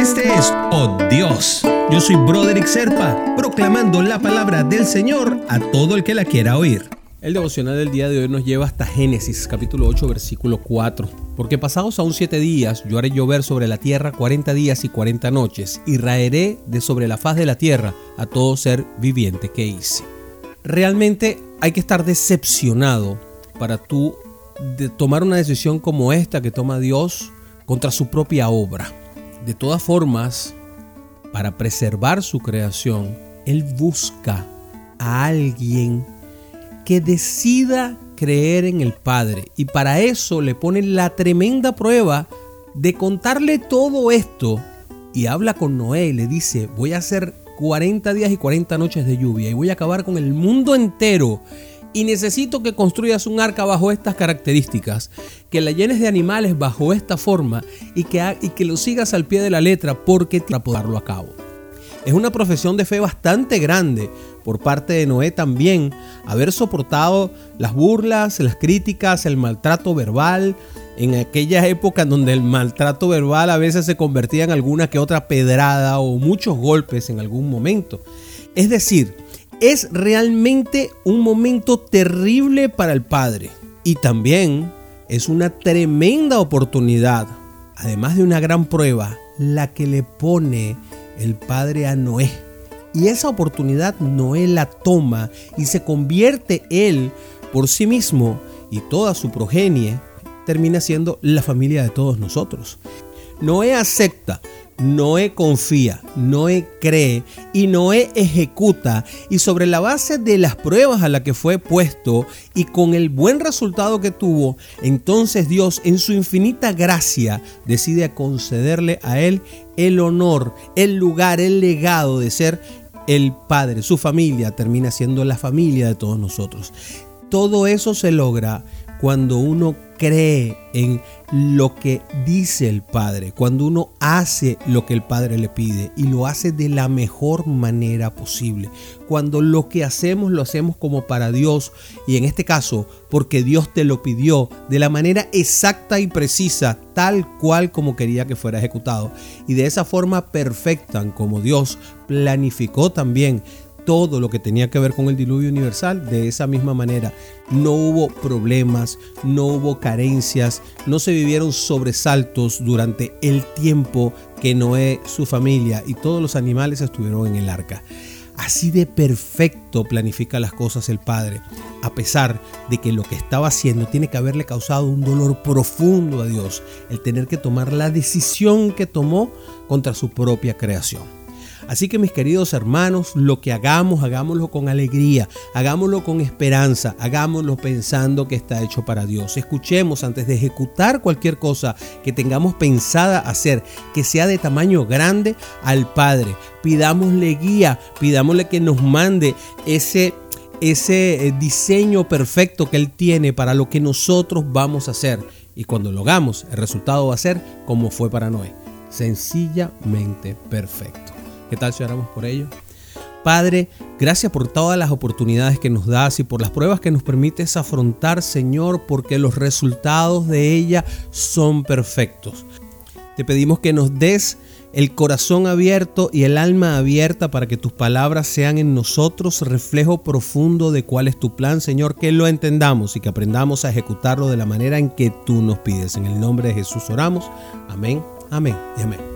Este es Oh Dios. Yo soy Broderick Serpa, proclamando la palabra del Señor a todo el que la quiera oír. El devocional del día de hoy nos lleva hasta Génesis capítulo 8 versículo 4. Porque pasados aún siete días yo haré llover sobre la tierra cuarenta días y cuarenta noches, y raeré de sobre la faz de la tierra a todo ser viviente que hice. Realmente hay que estar decepcionado para tú tomar una decisión como esta que toma Dios contra su propia obra. De todas formas, para preservar su creación, Él busca a alguien que decida creer en el Padre. Y para eso le pone la tremenda prueba de contarle todo esto. Y habla con Noé y le dice, voy a hacer 40 días y 40 noches de lluvia y voy a acabar con el mundo entero y necesito que construyas un arca bajo estas características, que la llenes de animales bajo esta forma y que, y que lo sigas al pie de la letra porque te va a darlo a cabo. Es una profesión de fe bastante grande por parte de Noé también, haber soportado las burlas, las críticas, el maltrato verbal, en aquella época en donde el maltrato verbal a veces se convertía en alguna que otra pedrada o muchos golpes en algún momento. Es decir, es realmente un momento terrible para el padre y también es una tremenda oportunidad, además de una gran prueba, la que le pone el padre a Noé. Y esa oportunidad Noé la toma y se convierte él por sí mismo y toda su progenie termina siendo la familia de todos nosotros. Noé acepta Noé confía, Noé cree y Noé ejecuta y sobre la base de las pruebas a las que fue puesto y con el buen resultado que tuvo, entonces Dios en su infinita gracia decide concederle a él el honor, el lugar, el legado de ser el padre. Su familia termina siendo la familia de todos nosotros. Todo eso se logra cuando uno cree en lo que dice el Padre, cuando uno hace lo que el Padre le pide y lo hace de la mejor manera posible, cuando lo que hacemos lo hacemos como para Dios y en este caso porque Dios te lo pidió de la manera exacta y precisa, tal cual como quería que fuera ejecutado. Y de esa forma perfecta como Dios planificó también todo lo que tenía que ver con el diluvio universal de esa misma manera. No hubo problemas, no hubo carencias, no se vivieron sobresaltos durante el tiempo que Noé, su familia y todos los animales estuvieron en el arca. Así de perfecto planifica las cosas el Padre, a pesar de que lo que estaba haciendo tiene que haberle causado un dolor profundo a Dios, el tener que tomar la decisión que tomó contra su propia creación. Así que mis queridos hermanos, lo que hagamos, hagámoslo con alegría, hagámoslo con esperanza, hagámoslo pensando que está hecho para Dios. Escuchemos antes de ejecutar cualquier cosa que tengamos pensada hacer, que sea de tamaño grande al Padre. Pidámosle guía, pidámosle que nos mande ese ese eh, diseño perfecto que Él tiene para lo que nosotros vamos a hacer. Y cuando lo hagamos, el resultado va a ser como fue para Noé. Sencillamente perfecto. ¿Qué tal si oramos por ello? Padre, gracias por todas las oportunidades que nos das y por las pruebas que nos permites afrontar, Señor, porque los resultados de ella son perfectos. Te pedimos que nos des el corazón abierto y el alma abierta para que tus palabras sean en nosotros reflejo profundo de cuál es tu plan, Señor, que lo entendamos y que aprendamos a ejecutarlo de la manera en que tú nos pides. En el nombre de Jesús oramos. Amén, amén y amén.